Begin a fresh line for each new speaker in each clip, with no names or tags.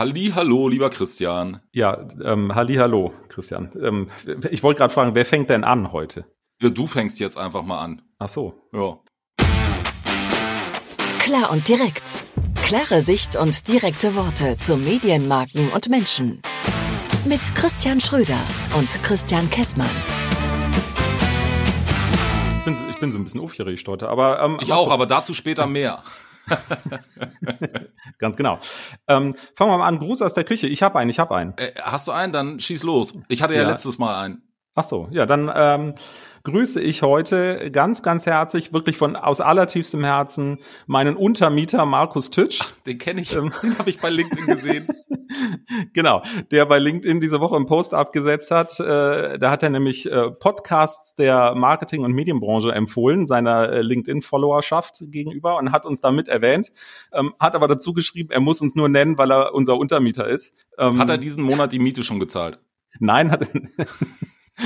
Halli, hallo, lieber Christian.
Ja, ähm, halli, hallo, Christian. Ähm, ich wollte gerade fragen, wer fängt denn an heute?
Ja, du fängst jetzt einfach mal an.
Ach so.
Ja.
Klar und direkt. Klare Sicht und direkte Worte zu Medienmarken und Menschen. Mit Christian Schröder und Christian Kessmann.
Ich bin so, ich bin so ein bisschen aufgeregt heute, aber ähm,
Ich auch, aber dazu später mehr.
Ganz genau. Ähm, fangen wir mal an. Gruß aus der Küche. Ich habe einen, ich habe einen.
Äh, hast du einen? Dann schieß los. Ich hatte ja,
Ja.
letztes Mal einen.
Ach so, ja, dann ähm, grüße ich heute ganz, ganz herzlich, wirklich von aus allertiefstem Herzen meinen Untermieter Markus Tütsch.
Den kenne ich.
Ähm.
Den habe ich bei LinkedIn gesehen.
Genau, der bei LinkedIn diese Woche einen Post abgesetzt hat. Äh, da hat er nämlich äh, Podcasts der Marketing- und Medienbranche empfohlen, seiner äh, LinkedIn-Followerschaft gegenüber und hat uns damit erwähnt, ähm, hat aber dazu geschrieben, er muss uns nur nennen, weil er unser Untermieter ist. Ähm,
Hat er diesen Monat die Miete schon gezahlt?
Nein, hat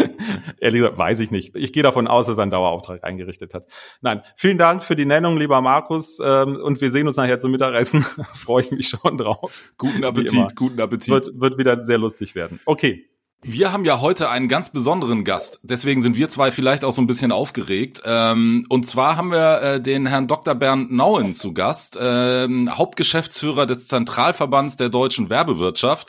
Ehrlich gesagt, weiß ich nicht. Ich gehe davon aus, dass er einen Dauerauftrag eingerichtet hat. Nein, vielen Dank für die Nennung, lieber Markus. Ähm, und wir sehen uns nachher zum Mittagessen. Freue ich mich schon drauf.
Guten. Appetit, guten Appetit.
wird, wird wieder sehr lustig werden. Okay.
Wir haben ja heute einen ganz besonderen Gast. Deswegen sind wir zwei vielleicht auch so ein bisschen aufgeregt. Ähm, und zwar haben wir äh, den Herrn Dr. Bernd Nauen zu Gast, ähm, Hauptgeschäftsführer des Zentralverbands der deutschen Werbewirtschaft.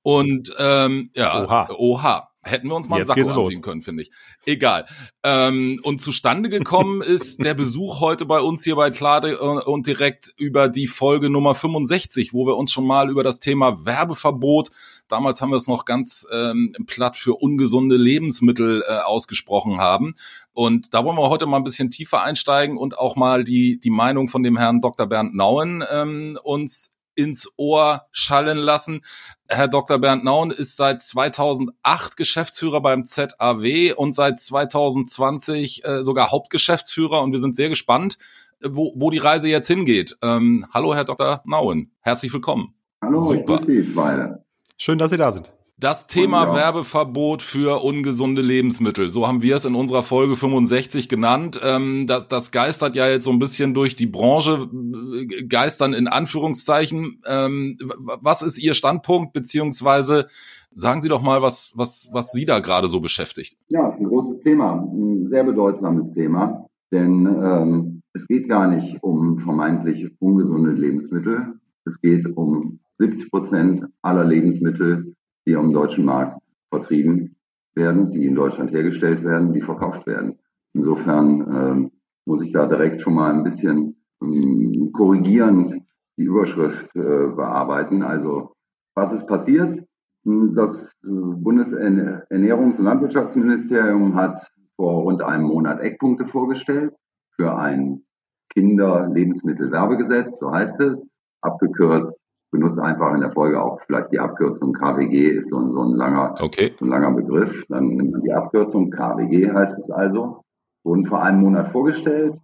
Und ähm, ja,
Oha.
oha. Hätten wir uns mal einen
Jetzt
Sakko
geht's los.
anziehen können, finde ich. Egal. Ähm, und zustande gekommen ist der Besuch heute bei uns hier bei Klade äh, und direkt über die Folge Nummer 65, wo wir uns schon mal über das Thema Werbeverbot Damals haben wir es noch ganz ähm, platt für ungesunde Lebensmittel äh, ausgesprochen haben. Und da wollen wir heute mal ein bisschen tiefer einsteigen und auch mal die, die Meinung von dem Herrn Dr. Bernd Nauen ähm, uns ins Ohr schallen lassen. Herr Dr. Bernd Nauen ist seit 2008 Geschäftsführer beim ZAW und seit 2020 äh, sogar Hauptgeschäftsführer. Und wir sind sehr gespannt, wo, wo die Reise jetzt hingeht. Ähm, hallo, Herr Dr. Nauen. Herzlich willkommen.
Hallo,
Super.
ich grüße Sie beide.
Schön, dass Sie da sind.
Das Thema
ja.
Werbeverbot für ungesunde Lebensmittel, so haben wir es in unserer Folge 65 genannt. Ähm, das, das geistert ja jetzt so ein bisschen durch die Branche, äh, geistern in Anführungszeichen. Ähm, was ist Ihr Standpunkt, beziehungsweise sagen Sie doch mal, was, was, was Sie da gerade so beschäftigt?
Ja, es ist ein großes Thema, ein sehr bedeutsames Thema, denn ähm, es geht gar nicht um vermeintlich ungesunde Lebensmittel. Es geht um 70 Prozent aller Lebensmittel, die am deutschen Markt vertrieben werden, die in Deutschland hergestellt werden, die verkauft werden. Insofern ähm, muss ich da direkt schon mal ein bisschen ähm, korrigierend die Überschrift äh, bearbeiten. Also was ist passiert? Das äh, Bundesernährungs- und Landwirtschaftsministerium hat vor rund einem Monat Eckpunkte vorgestellt für ein Kinderlebensmittelwerbegesetz, so heißt es, abgekürzt. Benutzt einfach in der Folge auch vielleicht die Abkürzung KWG, ist so ein, so ein langer
Okay.
ein langer Begriff. Dann nimmt man die Abkürzung KWG heißt es also. Wurden vor einem Monat vorgestellt.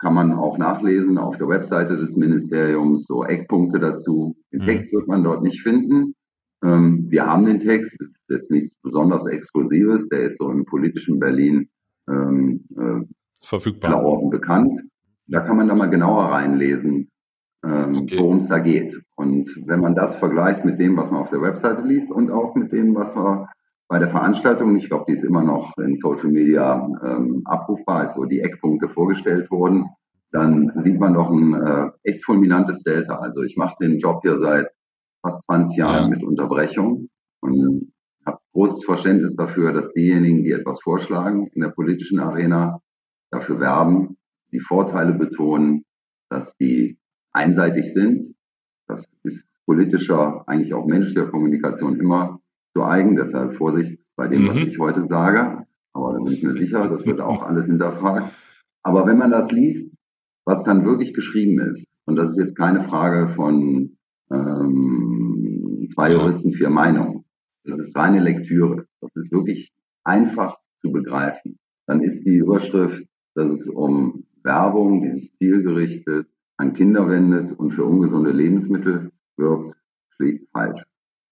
Kann man auch nachlesen auf der Webseite des Ministeriums, so Eckpunkte dazu. Den
Mhm.
Text wird man dort nicht finden. Ähm, wir haben den Text, jetzt nichts besonders Exklusives, der ist so im politischen Berlin ähm, äh,
Verfügbar.
Verordnung bekannt. Da kann man da mal genauer reinlesen, ähm,
Okay.
worum es da geht. Und wenn man das vergleicht mit dem, was man auf der Webseite liest und auch mit dem, was wir bei der Veranstaltung, ich glaube, die ist immer noch in Social Media ähm, abrufbar, als so die Eckpunkte vorgestellt wurden, dann sieht man doch ein äh, echt fulminantes Delta. Also ich mache den Job hier seit fast 20 Jahren
Ja.
mit Unterbrechung und habe großes Verständnis dafür, dass diejenigen, die etwas vorschlagen in der politischen Arena, dafür werben, die Vorteile betonen, dass die einseitig sind. Das ist politischer, eigentlich auch menschlicher Kommunikation immer zu eigen. Deshalb Vorsicht bei dem, was
Mhm.
ich heute sage. Aber da bin ich mir sicher, das wird auch alles hinterfragt. Aber wenn man das liest, was dann wirklich geschrieben ist, und das ist jetzt keine Frage von ähm, zwei. Juristen, vier Meinungen. Das ist reine Lektüre. Das ist wirklich einfach zu begreifen. Dann ist die Überschrift, dass es um Werbung, die sich zielgerichtet an Kinder wendet und für ungesunde Lebensmittel wirbt, schlicht falsch.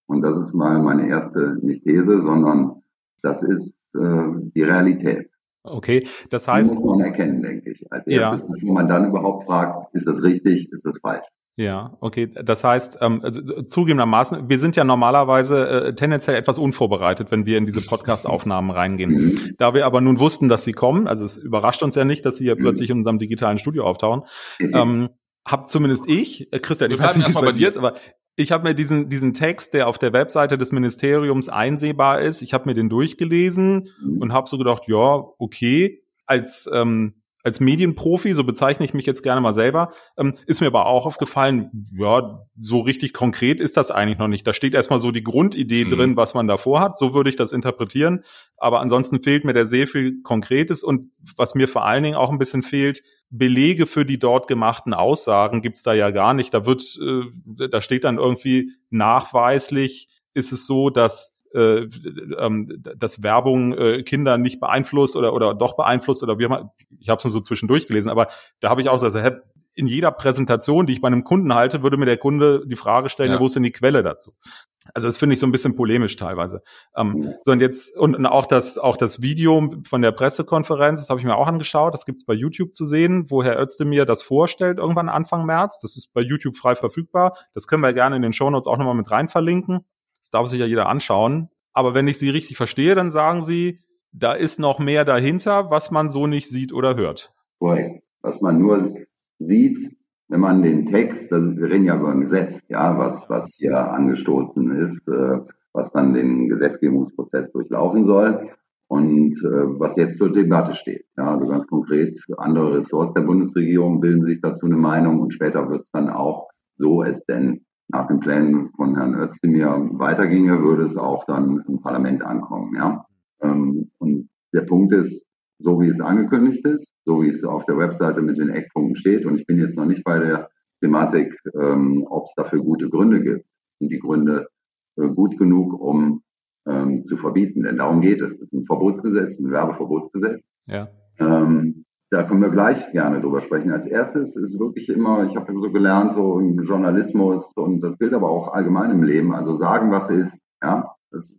Und das ist mal meine erste, nicht These, sondern das ist äh, die Realität.
Okay, das
Die
heißt,
muss man erkennen, denke ich. Als
Ja.
erstes, bevor man dann überhaupt fragt, ist das richtig, ist das falsch.
Ja, okay. Das heißt, ähm, also, zugegebenermaßen, wir sind ja normalerweise äh, tendenziell etwas unvorbereitet, wenn wir in diese Podcast-Aufnahmen reingehen. Mhm. Da wir aber nun wussten, dass sie kommen, also es überrascht uns ja nicht, dass sie hier mhm. plötzlich in unserem digitalen Studio auftauchen, mhm. ähm, hab zumindest ich, äh, Christian, ich weiß nicht, wie bei dir ist, aber ich habe mir diesen, diesen Text, der auf der Webseite des Ministeriums einsehbar ist, ich habe mir den durchgelesen mhm. und habe so gedacht, ja, okay, als ähm, als Medienprofi, so bezeichne ich mich jetzt gerne mal selber, ähm, ist mir aber auch aufgefallen, ja, so richtig konkret ist das eigentlich noch nicht. Da steht erstmal so die Grundidee mhm. drin, was man davor hat. So würde ich das interpretieren. Aber ansonsten fehlt mir da sehr viel Konkretes und was mir vor allen Dingen auch ein bisschen fehlt, Belege für die dort gemachten Aussagen gibt's da ja gar nicht. Da wird, äh, da steht dann irgendwie nachweislich, ist es so, dass äh, ähm, dass Werbung äh, Kinder nicht beeinflusst oder oder doch beeinflusst oder wie immer. Ich habe es nur so zwischendurch gelesen, aber da habe ich auch gesagt, also, in jeder Präsentation, die ich bei einem Kunden halte, würde mir der Kunde die Frage stellen, ja. wo ist denn die Quelle dazu? Also das finde ich so ein bisschen polemisch teilweise. Ähm, so und jetzt und, und auch das auch das Video von der Pressekonferenz, das habe ich mir auch angeschaut. Das gibt's bei YouTube zu sehen, wo Herr Özdemir das vorstellt irgendwann Anfang März. Das ist bei YouTube frei verfügbar. Das können wir gerne in den Shownotes auch nochmal mit rein verlinken. Darf sich ja jeder anschauen. Aber wenn ich Sie richtig verstehe, dann sagen Sie, da ist noch mehr dahinter, was man so nicht sieht oder hört.
Korrekt. Was man nur sieht, wenn man den Text, das, wir reden ja über ein Gesetz, ja, was, was hier angestoßen ist, äh, was dann den Gesetzgebungsprozess durchlaufen soll und äh, was jetzt zur Debatte steht. Ja, also ganz konkret, andere Ressorts der Bundesregierung bilden sich dazu eine Meinung und später wird es dann auch, so es denn nach den Plänen von Herrn Özdemir weiterginge, würde es auch dann im Parlament ankommen. Ja? Ähm, und der Punkt ist, so wie es angekündigt ist, so wie es auf der Webseite mit den Eckpunkten steht, und ich bin jetzt noch nicht bei der Thematik, ähm, ob es dafür gute Gründe gibt. Sind die Gründe äh, gut genug, um ähm, zu verbieten? Denn darum geht es. Es ist ein Verbotsgesetz, ein Werbeverbotsgesetz. Ja. Ähm, da können wir gleich gerne drüber sprechen. Als erstes ist wirklich immer, ich habe so gelernt, so im Journalismus und das gilt aber auch allgemein im Leben, also sagen, was ist, ja, das ist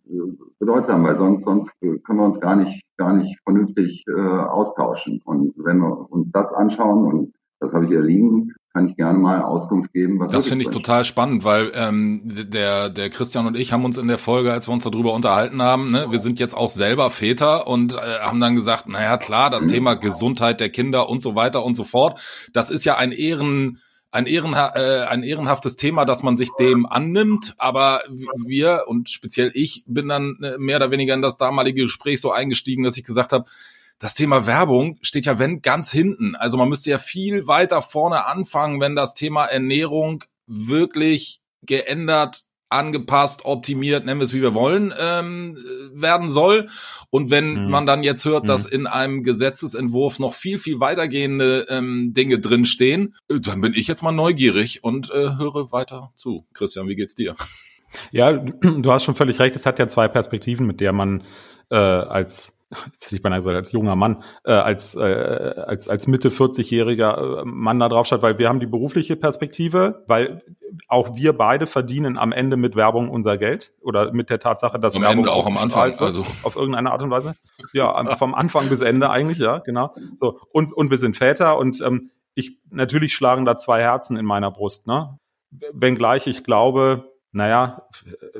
bedeutsam, weil sonst, sonst können wir uns gar nicht, gar nicht vernünftig äh, austauschen. Und wenn wir uns das anschauen, und das habe ich hier liegen, kann ich gerne mal Auskunft geben.
Was das finde ich total spannend, weil ähm, der der Christian und ich haben uns in der Folge, als wir uns darüber unterhalten haben, ne, wir sind jetzt auch selber Väter und äh, haben dann gesagt, naja klar, das mhm. Thema Gesundheit der Kinder und so weiter und so fort, das ist ja ein Ehren ein, ehrenha äh, ein ehrenhaftes Thema, dass man sich dem annimmt, aber wir und speziell ich bin dann äh, mehr oder weniger in das damalige Gespräch so eingestiegen, dass ich gesagt habe, das Thema Werbung steht ja wenn ganz hinten. Also man müsste ja viel weiter vorne anfangen, wenn das Thema Ernährung wirklich geändert, angepasst, optimiert, nennen wir es wie wir wollen, ähm, werden soll. Und wenn mhm. man dann jetzt hört, mhm. dass in einem Gesetzesentwurf noch viel, viel weitergehende ähm, Dinge drinstehen, äh, dann bin ich jetzt mal neugierig und äh, höre weiter zu. Christian, wie geht's dir?
Ja, du hast schon völlig recht. Es hat ja zwei Perspektiven, mit der man äh, als jetzt hätte ich beinahe gesagt, als junger Mann, äh, als, äh, als, als Mitte 40-jähriger äh, Mann da drauf schaut, weil wir haben die berufliche Perspektive, weil auch wir beide verdienen am Ende mit Werbung unser Geld oder mit der Tatsache, dass
am
Werbung
Ende auch am Anfang,
wird, also auf irgendeine Art und Weise. Ja, vom Anfang bis Ende eigentlich, ja, genau. So und und wir sind Väter und ähm, ich natürlich schlagen da zwei Herzen in meiner Brust, ne? Wenngleich ich glaube, naja,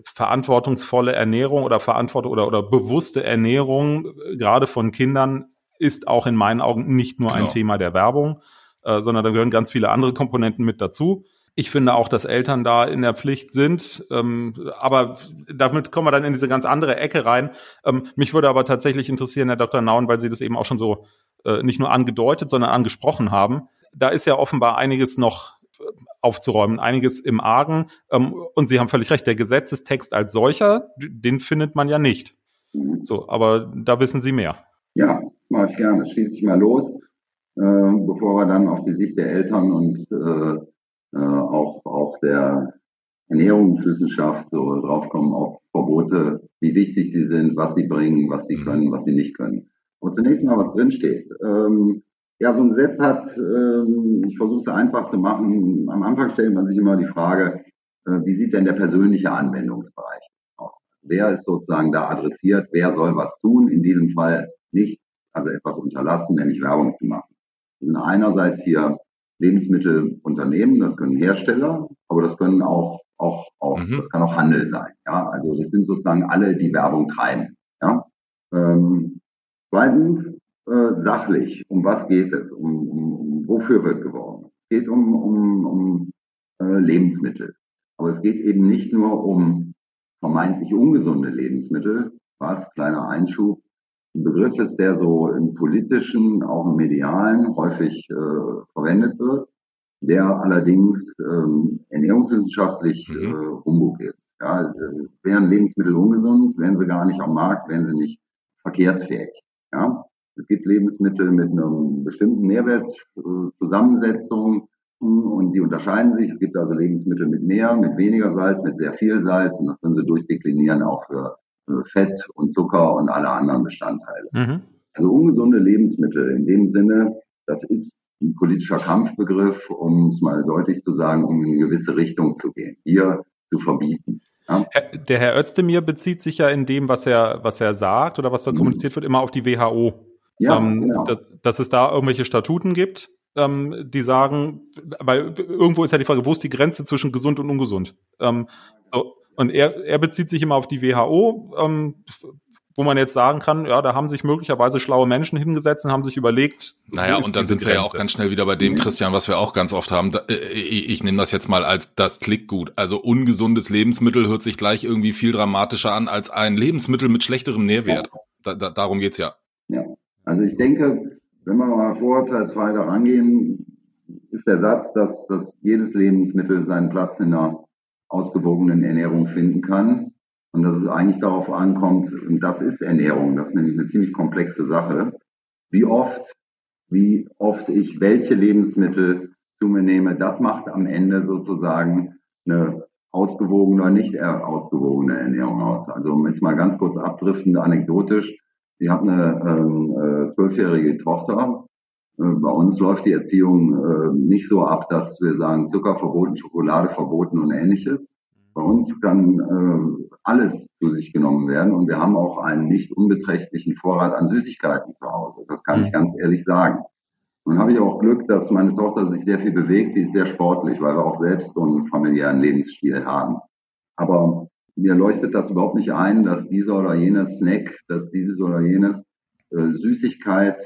verantwortungsvolle Ernährung oder Verantwortung oder, oder bewusste Ernährung, äh, gerade von Kindern, ist auch in meinen Augen nicht nur genau. ein Thema der Werbung, äh, sondern da gehören ganz viele andere Komponenten mit dazu. Ich finde auch, dass Eltern da in der Pflicht sind, ähm, aber damit kommen wir dann in diese ganz andere Ecke rein. Ähm, mich würde aber tatsächlich interessieren, Herr Dr. Nauen, weil Sie das eben auch schon so äh, nicht nur angedeutet, sondern angesprochen haben. Da ist ja offenbar einiges noch aufzuräumen, einiges im Argen. Ähm, und Sie haben völlig recht, der Gesetzestext als solcher, den findet man ja nicht. So, aber da wissen Sie mehr.
Ja, mache ich gerne. Schließe ich mal los, äh, bevor wir dann auf die Sicht der Eltern und äh, äh, auch, auch der Ernährungswissenschaft so draufkommen, auf Verbote, wie wichtig sie sind, was sie bringen, was sie mhm. können, was sie nicht können. Und zunächst mal, was drinsteht. Ähm, ja, so ein Gesetz hat, ähm, ich versuche es einfach zu machen, am Anfang stellt man sich immer die Frage, äh, wie sieht denn der persönliche Anwendungsbereich aus? Wer ist sozusagen da adressiert? Wer soll was tun? In diesem Fall nicht, also etwas unterlassen, nämlich Werbung zu machen. Das sind einerseits hier Lebensmittelunternehmen, das können Hersteller, aber das können auch, auch, auch
Mhm.
das kann auch Handel sein. Ja, also das sind sozusagen alle, die Werbung treiben. Ja. Ähm, zweitens, äh, sachlich. Um was geht es? Um, um, um wofür wird geworben? Es geht um, um, um äh, Lebensmittel. Aber es geht eben nicht nur um vermeintlich ungesunde Lebensmittel, was, kleiner Einschub, ein Begriff ist, der so im politischen, auch im medialen häufig äh, verwendet wird, der allerdings ähm, ernährungswissenschaftlich
Mhm.
äh, Humbug ist. Ja, äh, wären Lebensmittel ungesund, wären sie gar nicht am Markt, wären sie nicht verkehrsfähig. Ja, es gibt Lebensmittel mit einem bestimmten Nährwertzusammensetzung und die unterscheiden sich. Es gibt also Lebensmittel mit mehr, mit weniger Salz, mit sehr viel Salz und das können Sie durchdeklinieren auch für äh, Fett und Zucker und alle anderen Bestandteile.
Mhm.
Also ungesunde Lebensmittel in dem Sinne, das ist ein politischer Kampfbegriff, um es mal deutlich zu sagen, um in eine gewisse Richtung zu gehen, hier zu verbieten. Ja?
Der Herr Özdemir bezieht sich ja in dem, was er, was er sagt oder was da
Mhm.
kommuniziert wird, immer auf die WHO.
Ja,
ähm,
genau.
dass, dass es da irgendwelche Statuten gibt, ähm, die sagen, weil irgendwo ist ja die Frage, wo ist die Grenze zwischen gesund und ungesund? Ähm, so, und er, er bezieht sich immer auf die WHO, ähm, wo man jetzt sagen kann, ja, da haben sich möglicherweise schlaue Menschen hingesetzt und haben sich überlegt,
Naja, und dann sind wir ja auch
Grenze?
ganz schnell wieder bei dem,
Mhm.
Christian, was wir auch ganz oft haben. Da, äh, ich, ich nehme das jetzt mal als das Klickgut. Also ungesundes Lebensmittel hört sich gleich irgendwie viel dramatischer an als ein Lebensmittel mit schlechterem Nährwert. Da, da, darum geht's ja.
Also ich denke, wenn wir mal vorurteilsfrei da rangehen, ist der Satz, dass, dass jedes Lebensmittel seinen Platz in einer ausgewogenen Ernährung finden kann und dass es eigentlich darauf ankommt, und das ist Ernährung, das ist nämlich eine ziemlich komplexe Sache, wie oft, wie oft ich welche Lebensmittel zu mir nehme, das macht am Ende sozusagen eine ausgewogene oder nicht ausgewogene Ernährung aus. Also um jetzt mal ganz kurz abdriftend anekdotisch, ich habe eine ähm, äh, zwölfjährige Tochter. Äh, bei uns läuft die Erziehung äh, nicht so ab, dass wir sagen Zucker verboten, Schokolade verboten und ähnliches. Bei uns kann äh, alles zu sich genommen werden und wir haben auch einen nicht unbeträchtlichen Vorrat an Süßigkeiten zu Hause. Das kann ich ganz ehrlich sagen. Nun habe ich auch Glück, dass meine Tochter sich sehr viel bewegt. Die ist sehr sportlich, weil wir auch selbst so einen familiären Lebensstil haben. Aber mir leuchtet das überhaupt nicht ein, dass dieser oder jenes Snack, dass dieses oder jenes äh, Süßigkeit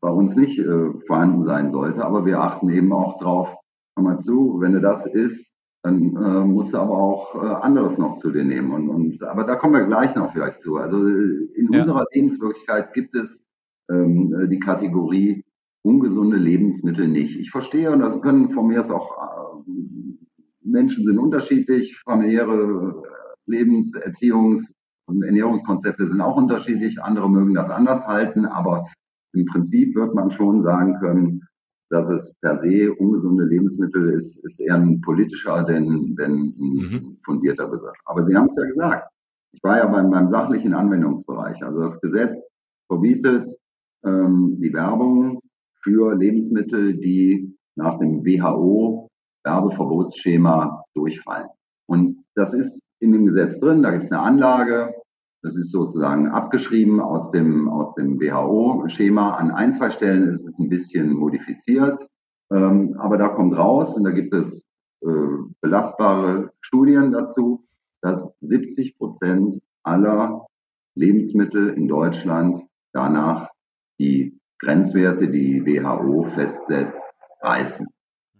bei uns nicht äh, vorhanden sein sollte. Aber wir achten eben auch drauf, hör mal zu, wenn du das isst, dann äh, musst du aber auch äh, anderes noch zu dir nehmen. Und, und, aber da kommen wir gleich noch vielleicht zu. Also äh, in
Ja.
unserer Lebenswirklichkeit gibt es ähm, äh, die Kategorie ungesunde Lebensmittel nicht. Ich verstehe, und das können von mir aus auch äh, Menschen sind unterschiedlich, familiäre Lebens-, Erziehungs- und Ernährungskonzepte sind auch unterschiedlich, andere mögen das anders halten, aber im Prinzip wird man schon sagen können, dass es per se ungesunde Lebensmittel ist, ist eher ein politischer denn, denn ein
Mhm.
fundierter Begriff. Aber Sie haben es ja gesagt. Ich war ja beim, beim sachlichen Anwendungsbereich. Also das Gesetz verbietet ähm, die Werbung für Lebensmittel, die nach dem WHO Werbeverbotsschema durchfallen. Und das ist in dem Gesetz drin, da gibt es eine Anlage, das ist sozusagen abgeschrieben aus dem, aus dem WHO-Schema. An ein, zwei Stellen ist es ein bisschen modifiziert, ähm, aber da kommt raus und da gibt es äh, belastbare Studien dazu, dass 70 Prozent aller Lebensmittel in Deutschland danach die Grenzwerte, die WHO festsetzt, reißen.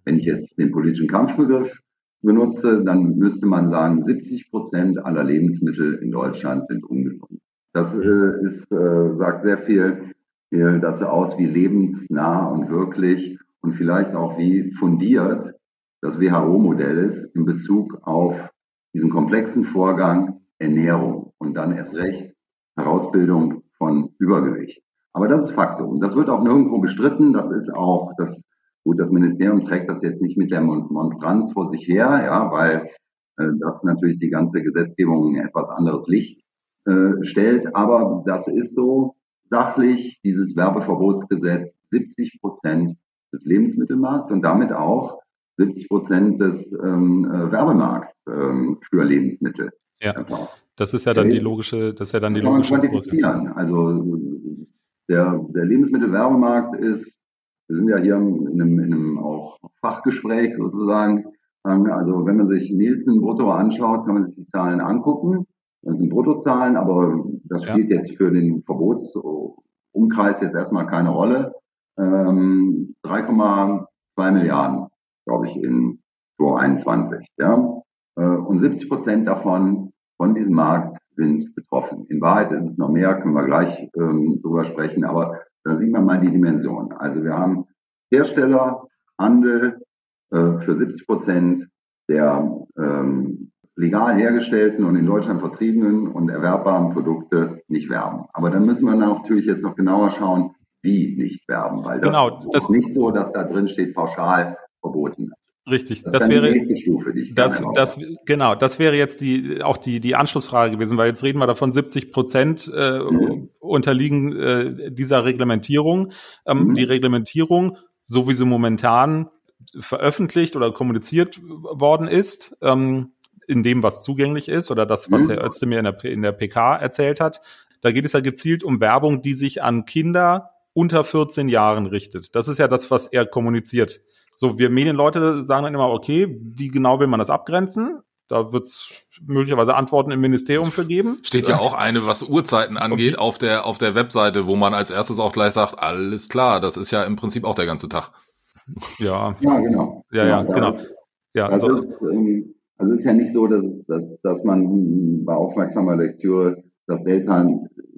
Wenn ich jetzt den politischen Kampfbegriff benutze, dann müsste man sagen, 70 Prozent aller Lebensmittel in Deutschland sind ungesund. Das äh, ist, äh, sagt sehr viel, viel dazu aus, wie lebensnah und wirklich und vielleicht auch wie fundiert das WHO-Modell ist in Bezug auf diesen komplexen Vorgang Ernährung und dann erst recht Herausbildung von Übergewicht. Aber das ist Faktum. Das wird auch nirgendwo bestritten. Das ist auch das Gut, das Ministerium trägt das jetzt nicht mit der Monstranz vor sich her, ja, weil äh, das natürlich die ganze Gesetzgebung in etwas anderes Licht äh, stellt. Aber das ist so sachlich, dieses Werbeverbotsgesetz, 70 Prozent des Lebensmittelmarkts und damit auch 70 Prozent des ähm, äh, Werbemarkts ähm, für Lebensmittel.
Ja.
erfasst.
Das ist ja dann die
ist-
logische, das ist ja dann
Das
die
kann man
logische Brücke.
quantifizieren. Also der, der Lebensmittelwerbemarkt ist wir sind ja hier in einem, in einem auch Fachgespräch sozusagen. Ähm, also wenn man sich Nielsen Brutto anschaut, kann man sich die Zahlen angucken. Das sind Bruttozahlen, aber das spielt ja. jetzt für den Verbotsumkreis jetzt erstmal keine Rolle. Ähm, 3,2 Milliarden, glaube ich, in 2021. Ja? Äh, und 70 Prozent davon von diesem Markt sind betroffen. In Wahrheit ist es noch mehr, können wir gleich ähm, drüber sprechen, aber da sieht man mal die Dimension. Also wir haben Hersteller, Handel äh, für 70 Prozent der ähm, legal hergestellten und in Deutschland vertriebenen und erwerbbaren Produkte nicht werben. Aber dann müssen wir natürlich jetzt noch genauer schauen, wie nicht werben, weil das, genau, das ist nicht so, dass da drin steht pauschal verboten.
Richtig, das, das wäre Stufe, das, das genau, das wäre jetzt die auch die die Anschlussfrage gewesen, weil jetzt reden wir davon, 70 Prozent äh, mhm. unterliegen äh, dieser Reglementierung. Ähm, mhm. Die Reglementierung, so wie sie momentan veröffentlicht oder kommuniziert worden ist, ähm, in dem, was zugänglich ist oder das, was mhm. Herr Özdemir in der, in der PK erzählt hat. Da geht es ja gezielt um Werbung, die sich an Kinder unter 14 Jahren richtet. Das ist ja das, was er kommuniziert. So, wir Medienleute sagen dann immer, okay, wie genau will man das abgrenzen? Da wird es möglicherweise Antworten im Ministerium für geben.
Steht ja auch eine, was Uhrzeiten angeht, okay. auf der auf der Webseite, wo man als erstes auch gleich sagt, alles klar, das ist ja im Prinzip auch der ganze Tag.
Ja. Ja, genau.
Ja, ja, genau.
Das, ja, das so. ist, ähm, also ist ja nicht so, dass, es, dass, dass man bei aufmerksamer Lektüre das Delta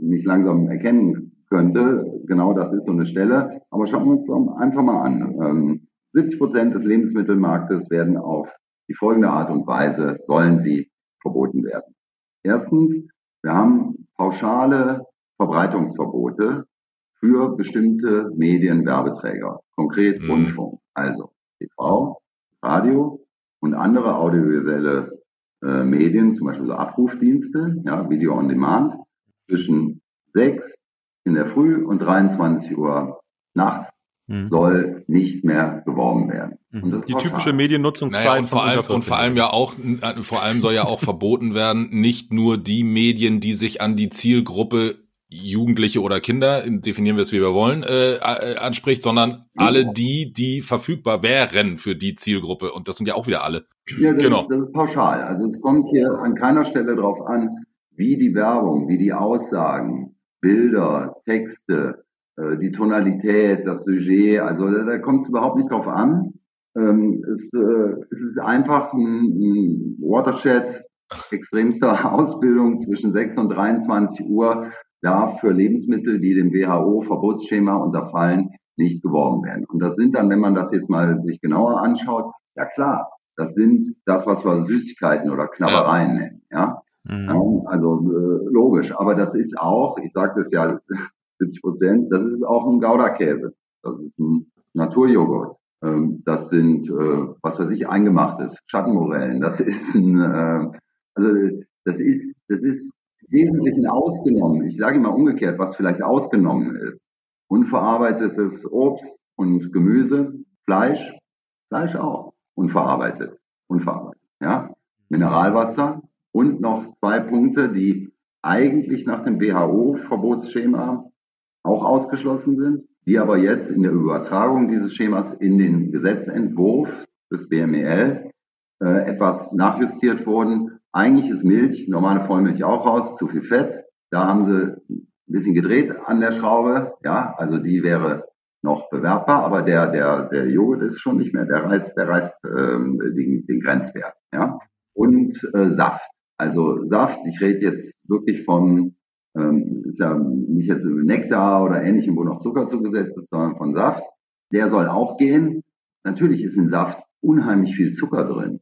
nicht langsam erkennen könnte. Genau das ist so eine Stelle. Aber schauen wir uns einfach mal an. 70 ähm, Prozent des Lebensmittelmarktes werden auf die folgende Art und Weise, sollen sie verboten werden. Erstens, wir haben pauschale Verbreitungsverbote für bestimmte Medienwerbeträger, konkret mhm. Rundfunk, also TV, Radio, und andere audiovisuelle äh, Medien, zum Beispiel so Abrufdienste, ja, Video on Demand, zwischen 6 in der Früh und 23 Uhr nachts mhm. soll nicht mehr beworben werden.
Mhm. die typische Mediennutzungszeit naja,
und vor allem und vor allem ja auch vor allem soll ja auch verboten werden, nicht nur die Medien, die sich an die Zielgruppe Jugendliche oder Kinder, definieren wir es wie wir wollen, äh, äh, anspricht, sondern alle die, die verfügbar wären für die Zielgruppe. Und das sind ja auch wieder alle.
Ja, das, genau. ist, das ist pauschal. Also es kommt hier an keiner Stelle darauf an, wie die Werbung, wie die Aussagen, Bilder, Texte, äh, die Tonalität, das Sujet, also da, da kommt es überhaupt nicht drauf an. Ähm, es, äh, es ist einfach ein, ein Watershed extremster Ausbildung zwischen 6 und 23 Uhr darf für Lebensmittel, die dem WHO-Verbotsschema unterfallen, nicht geworben werden. Und das sind dann, wenn man das jetzt mal sich genauer anschaut, ja klar, das sind das, was wir Süßigkeiten oder Knabbereien nennen. Ja? Mhm. also äh, logisch. Aber das ist auch, ich sage das ja 70 Prozent, das ist auch ein Gouda-Käse. Das ist ein Naturjoghurt. Ähm, das sind, äh, was weiß ich, eingemachtes, Schattenmorellen. Das ist ein, äh, also das ist, das ist Wesentlichen ausgenommen. Ich sage immer umgekehrt, was vielleicht ausgenommen ist. Unverarbeitetes Obst und Gemüse, Fleisch, Fleisch auch. Unverarbeitet. Unverarbeitet. Ja. Mineralwasser und noch zwei Punkte, die eigentlich nach dem WHO-Verbotsschema auch ausgeschlossen sind, die aber jetzt in der Übertragung dieses Schemas in den Gesetzentwurf des BMEL äh, etwas nachjustiert wurden eigentlich ist Milch, normale Vollmilch auch raus, zu viel Fett. Da haben sie ein bisschen gedreht an der Schraube. Ja, also die wäre noch bewerbbar, aber der, der, der Joghurt ist schon nicht mehr, der reißt, der reißt ähm, den, den Grenzwert. Ja. Und äh, Saft. Also Saft, ich rede jetzt wirklich von, ähm, ist ja nicht jetzt Nektar oder ähnlichem, wo noch Zucker zugesetzt ist, sondern von Saft. Der soll auch gehen. Natürlich ist in Saft unheimlich viel Zucker drin.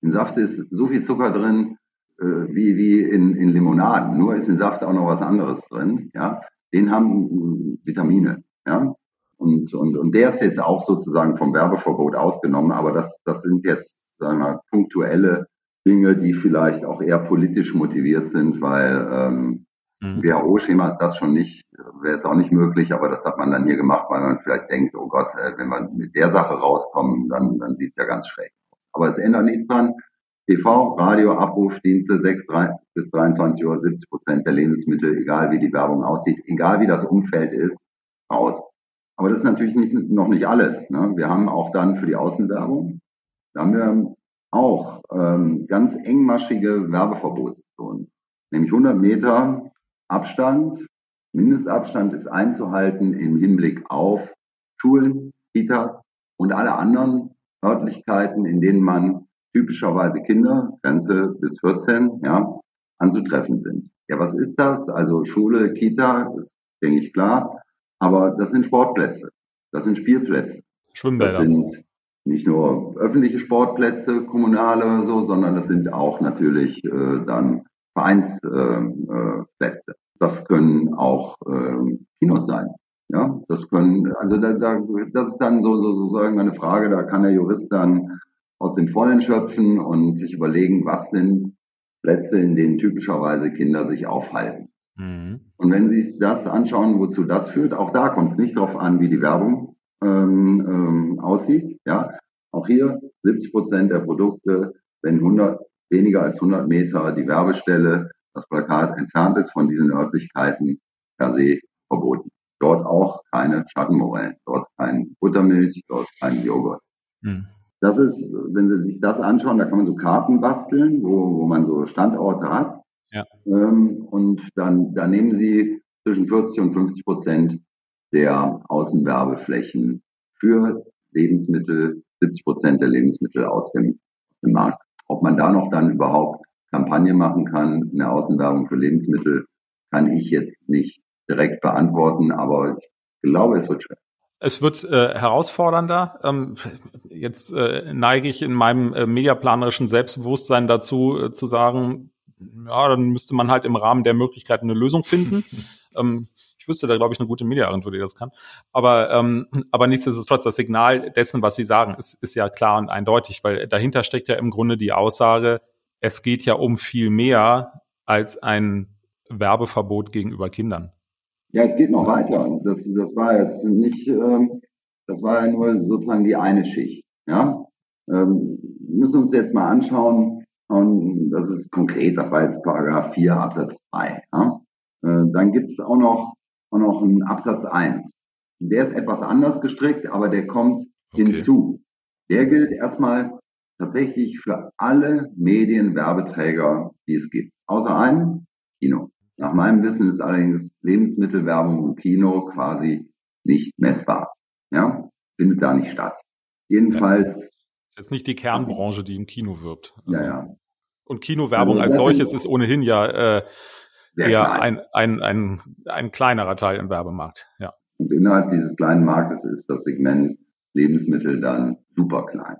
In Saft ist so viel Zucker drin äh, wie, wie in, in Limonaden. Nur ist in Saft auch noch was anderes drin. Ja? Den haben Vitamine. Ja? Und, und, und der ist jetzt auch sozusagen vom Werbeverbot ausgenommen. Aber das, das sind jetzt sagen wir, punktuelle Dinge, die vielleicht auch eher politisch motiviert sind, weil ähm, mhm. WHO-Schema ist das schon nicht, wäre es auch nicht möglich, aber das hat man dann hier gemacht, weil man vielleicht denkt, oh Gott, äh, wenn wir mit der Sache rauskommen, dann, dann sieht's ja ganz schräg aber es ändert nichts dran. TV, Radio, Abrufdienste, 6 3, bis 23 Uhr, 70 Prozent der Lebensmittel, egal wie die Werbung aussieht, egal wie das Umfeld ist, raus. Aber das ist natürlich nicht, noch nicht alles. Ne? Wir haben auch dann für die Außenwerbung, da haben wir auch ähm, ganz engmaschige Werbeverbotszonen. Nämlich 100 Meter Abstand, Mindestabstand ist einzuhalten im Hinblick auf Schulen, Kitas und alle anderen Örtlichkeiten, in denen man typischerweise Kinder, Grenze bis 14, ja, anzutreffen sind. Ja, was ist das? Also Schule, Kita, ist, denke ich, klar. Aber das sind Sportplätze. Das sind Spielplätze.
Schwimmbäder.
Das sind nicht nur öffentliche Sportplätze, kommunale oder so, sondern das sind auch natürlich äh, dann Vereinsplätze. Äh, äh, das können auch äh, Kinos sein. Ja, das können, also da, da, das ist dann so, so, sozusagen eine Frage, da kann der Jurist dann aus dem Vollen schöpfen und sich überlegen, was sind Plätze, in denen typischerweise Kinder sich aufhalten. Mhm. Und wenn Sie sich das anschauen, wozu das führt, auch da kommt es nicht darauf an, wie die Werbung ähm, ähm, aussieht. Ja, auch hier 70 Prozent der Produkte, wenn 100 weniger als 100 Meter die Werbestelle, das Plakat entfernt ist von diesen Örtlichkeiten, per se verboten. Dort auch keine Schattenmorellen, dort kein Buttermilch, dort kein Joghurt. Mhm. Das ist, wenn Sie sich das anschauen, da kann man so Karten basteln, wo, wo man so Standorte hat. Ja. Ähm, und dann, dann nehmen Sie zwischen 40 und 50 Prozent der Außenwerbeflächen für Lebensmittel, 70 Prozent der Lebensmittel aus dem, dem Markt. Ob man da noch dann überhaupt Kampagne machen kann, eine Außenwerbung für Lebensmittel, kann ich jetzt nicht direkt beantworten, aber ich glaube, es wird schwer.
Es wird äh, herausfordernder. Ähm, jetzt äh, neige ich in meinem äh, mediaplanerischen Selbstbewusstsein dazu, äh, zu sagen, ja, dann müsste man halt im Rahmen der Möglichkeiten eine Lösung finden. ähm, ich wüsste da, glaube ich, eine gute Mediaagentur, die das kann. Aber, ähm, aber nichtsdestotrotz, das Signal dessen, was Sie sagen, ist, ist ja klar und eindeutig, weil dahinter steckt ja im Grunde die Aussage, es geht ja um viel mehr als ein Werbeverbot gegenüber Kindern.
Ja, es geht noch weiter. Das, das war jetzt nicht, ähm, das war ja nur sozusagen die eine Schicht. Ja, ähm, müssen uns jetzt mal anschauen. Und das ist konkret, das war jetzt Paragraph 4 Absatz 2. Ja? Äh, dann gibt es auch noch, auch noch einen Absatz 1. Der ist etwas anders gestrickt, aber der kommt okay. hinzu. Der gilt erstmal tatsächlich für alle Medienwerbeträger, die es gibt. Außer einem Kino. Nach meinem Wissen ist allerdings Lebensmittelwerbung im Kino quasi nicht messbar. Ja, findet da nicht statt. Jedenfalls. Ja,
ist jetzt nicht die Kernbranche, die im Kino wirbt.
Also, ja, ja.
Und Kinowerbung also, als solches ist ohnehin ja äh, eher ein, ein, ein, ein kleinerer Teil im Werbemarkt. Ja.
Und innerhalb dieses kleinen Marktes ist das Segment Lebensmittel dann super klein.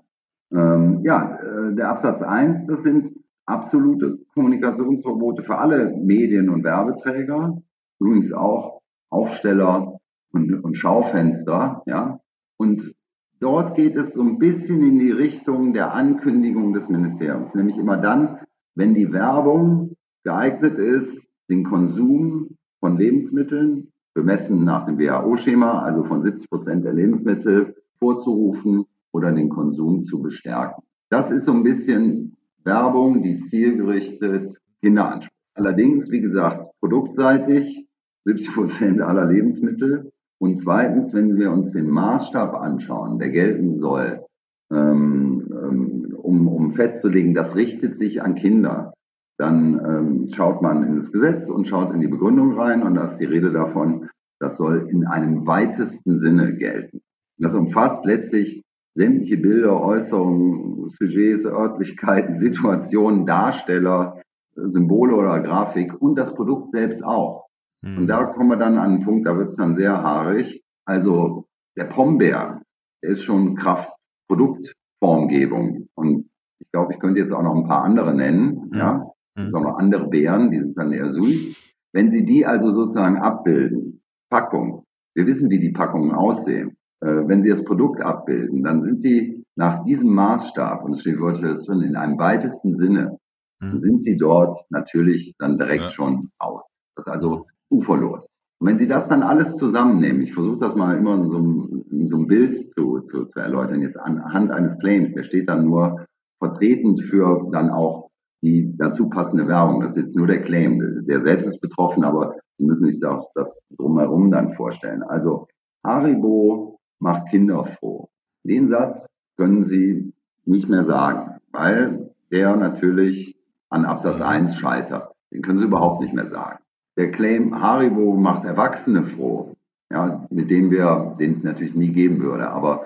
Ähm, ja, äh, der Absatz 1, das sind absolute Kommunikationsverbote für alle Medien und Werbeträger, übrigens auch Aufsteller und, und Schaufenster, ja. Und dort geht es so ein bisschen in die Richtung der Ankündigung des Ministeriums, nämlich immer dann, wenn die Werbung geeignet ist, den Konsum von Lebensmitteln, bemessen nach dem WHO-Schema, also von 70 Prozent der Lebensmittel, vorzurufen oder den Konsum zu bestärken. Das ist so ein bisschen Werbung, die zielgerichtet Kinder anspricht. Allerdings, wie gesagt, produktseitig 70 Prozent aller Lebensmittel. Und zweitens, wenn wir uns den Maßstab anschauen, der gelten soll, ähm, ähm, um, um festzulegen, das richtet sich an Kinder, dann ähm, schaut man in das Gesetz und schaut in die Begründung rein und da ist die Rede davon, das soll in einem weitesten Sinne gelten. Das umfasst letztlich sämtliche Bilder, Äußerungen, Sujets, Örtlichkeiten, Situationen, Darsteller, Symbole oder Grafik und das Produkt selbst auch. Mhm. Und da kommen wir dann an einen Punkt, da wird es dann sehr haarig. Also der Pombeer, der ist schon Kraftproduktformgebung. Und ich glaube, ich könnte jetzt auch noch ein paar andere nennen, mhm. ja, mhm. noch andere Bären, die sind dann eher süß. Wenn Sie die also sozusagen abbilden, Packung, wir wissen, wie die Packungen aussehen. Äh, wenn Sie das Produkt abbilden, dann sind Sie nach diesem Maßstab, und es steht wörtlich drin, in einem weitesten Sinne, mhm. sind Sie dort natürlich dann direkt ja. schon aus. Das ist also uferlos. Und wenn Sie das dann alles zusammennehmen, ich versuche das mal immer in so einem, in so einem Bild zu, zu, zu erläutern, jetzt anhand eines Claims, der steht dann nur vertretend für dann auch die dazu passende Werbung. Das ist jetzt nur der Claim. Der selbst ist betroffen, aber Sie müssen sich auch das drumherum dann vorstellen. Also Haribo macht Kinder froh. Den Satz können Sie nicht mehr sagen, weil der natürlich an Absatz 1 scheitert. Den können Sie überhaupt nicht mehr sagen. Der Claim Haribo macht Erwachsene froh, ja, mit dem wir, den es natürlich nie geben würde, aber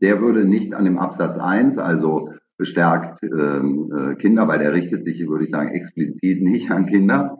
der würde nicht an dem Absatz 1, also bestärkt ähm, äh, Kinder, weil der richtet sich, würde ich sagen, explizit nicht an Kinder.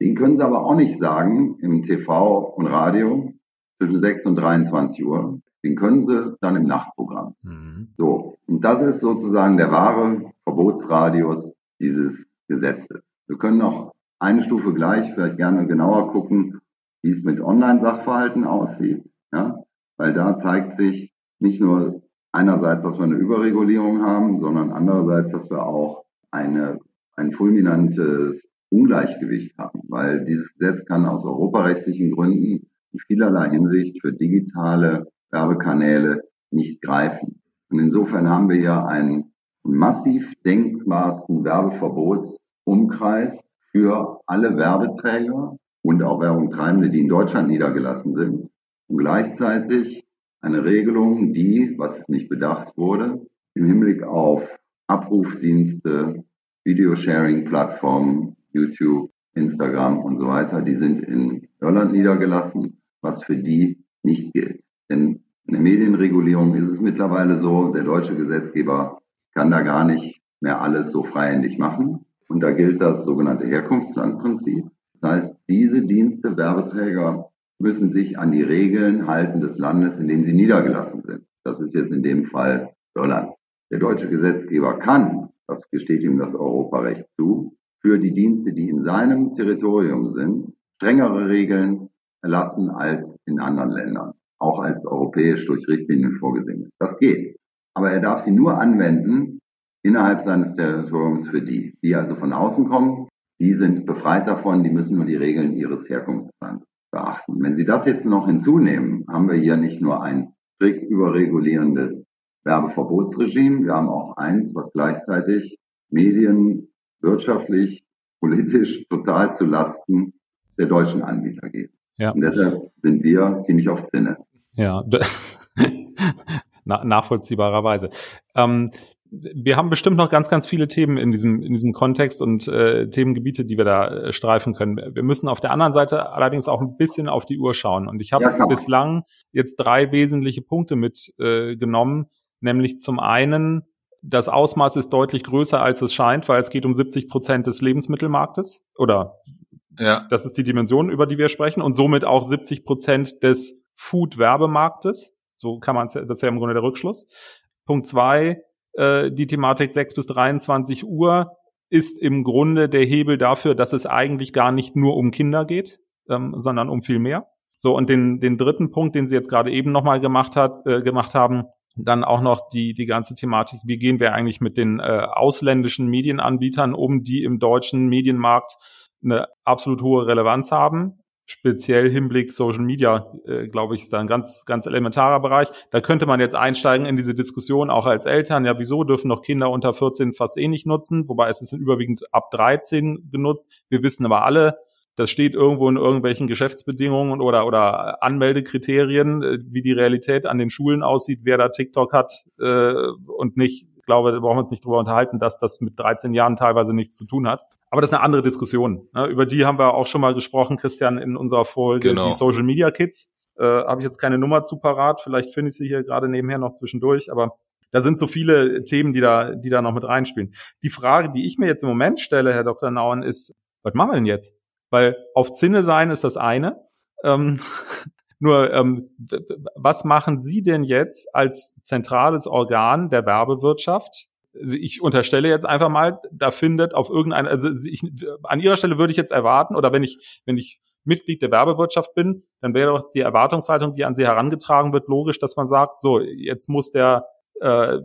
Den können Sie aber auch nicht sagen im TV und Radio zwischen 6 und 23 Uhr. Den können Sie dann im Nachtprogramm. Mhm. So. Und das ist sozusagen der wahre Verbotsradius dieses Gesetzes. Wir können noch eine Stufe gleich vielleicht gerne genauer gucken, wie es mit Online-Sachverhalten aussieht. Ja? Weil da zeigt sich nicht nur einerseits, dass wir eine Überregulierung haben, sondern andererseits, dass wir auch eine, ein fulminantes Ungleichgewicht haben, weil dieses Gesetz kann aus europarechtlichen Gründen in vielerlei Hinsicht für digitale Werbekanäle nicht greifen. Und insofern haben wir hier einen massiv denkbarsten Werbeverbotsumkreis für alle Werbeträger und auch Werbungtreibende, die in Deutschland niedergelassen sind. Und gleichzeitig eine Regelung, die, was nicht bedacht wurde, im Hinblick auf Abrufdienste, Videosharing-Plattformen, YouTube, Instagram und so weiter, die sind in Irland niedergelassen, was für die nicht gilt. Denn in der Medienregulierung ist es mittlerweile so, der deutsche Gesetzgeber kann da gar nicht mehr alles so freihändig machen. Und da gilt das sogenannte Herkunftslandprinzip. Das heißt, diese Dienste, Werbeträger müssen sich an die Regeln halten des Landes, in dem sie niedergelassen sind. Das ist jetzt in dem Fall Irland. Der deutsche Gesetzgeber kann, das gesteht ihm das Europarecht zu, für die Dienste, die in seinem Territorium sind, strengere Regeln erlassen als in anderen Ländern, auch als europäisch durch Richtlinien vorgesehen ist. Das geht. Aber er darf sie nur anwenden innerhalb seines Territoriums für die, die also von außen kommen. Die sind befreit davon, die müssen nur die Regeln ihres Herkunftslandes beachten. Wenn Sie das jetzt noch hinzunehmen, haben wir hier nicht nur ein strikt überregulierendes Werbeverbotsregime, wir haben auch eins, was gleichzeitig Medien wirtschaftlich, politisch total zu Lasten der deutschen Anbieter geht. Ja. Und deshalb sind wir ziemlich auf Zinne.
Ja, nachvollziehbarerweise. Ähm, wir haben bestimmt noch ganz, ganz viele Themen in diesem, in diesem Kontext und äh, Themengebiete, die wir da äh, streifen können. Wir müssen auf der anderen Seite allerdings auch ein bisschen auf die Uhr schauen. Und ich habe ja, bislang jetzt drei wesentliche Punkte mitgenommen, äh, nämlich zum einen, das Ausmaß ist deutlich größer, als es scheint, weil es geht um 70 Prozent des Lebensmittelmarktes oder ja. das ist die Dimension, über die wir sprechen und somit auch 70 Prozent des Food-Werbemarktes. So kann man, das ist ja im Grunde der Rückschluss. Punkt zwei, äh, die Thematik 6 bis 23 Uhr ist im Grunde der Hebel dafür, dass es eigentlich gar nicht nur um Kinder geht, ähm, sondern um viel mehr. So, und den, den dritten Punkt, den Sie jetzt gerade eben nochmal gemacht hat, äh, gemacht haben, dann auch noch die, die ganze Thematik, wie gehen wir eigentlich mit den äh, ausländischen Medienanbietern um, die im deutschen Medienmarkt eine absolut hohe Relevanz haben speziell Hinblick Social Media, äh, glaube ich, ist da ein ganz, ganz elementarer Bereich. Da könnte man jetzt einsteigen in diese Diskussion, auch als Eltern. Ja, wieso dürfen noch Kinder unter 14 fast eh nicht nutzen? Wobei es ist überwiegend ab 13 genutzt. Wir wissen aber alle, das steht irgendwo in irgendwelchen Geschäftsbedingungen oder, oder Anmeldekriterien, äh, wie die Realität an den Schulen aussieht, wer da TikTok hat äh, und nicht. Ich glaube, da brauchen wir uns nicht drüber unterhalten, dass das mit 13 Jahren teilweise nichts zu tun hat. Aber das ist eine andere Diskussion. Ne? Über die haben wir auch schon mal gesprochen, Christian, in unserer Folge, genau. die Social Media Kids. Äh, Habe ich jetzt keine Nummer zu parat. Vielleicht finde ich sie hier gerade nebenher noch zwischendurch. Aber da sind so viele Themen, die da, die da noch mit reinspielen. Die Frage, die ich mir jetzt im Moment stelle, Herr Dr. Nauen, ist, was machen wir denn jetzt? Weil auf Zinne sein ist das eine. Ähm, nur, ähm, was machen Sie denn jetzt als zentrales Organ der Werbewirtschaft, ich unterstelle jetzt einfach mal, da findet auf irgendein, also ich, an ihrer Stelle würde ich jetzt erwarten, oder wenn ich, wenn ich Mitglied der Werbewirtschaft bin, dann wäre doch die Erwartungshaltung, die an sie herangetragen wird, logisch, dass man sagt, so, jetzt muss der, äh,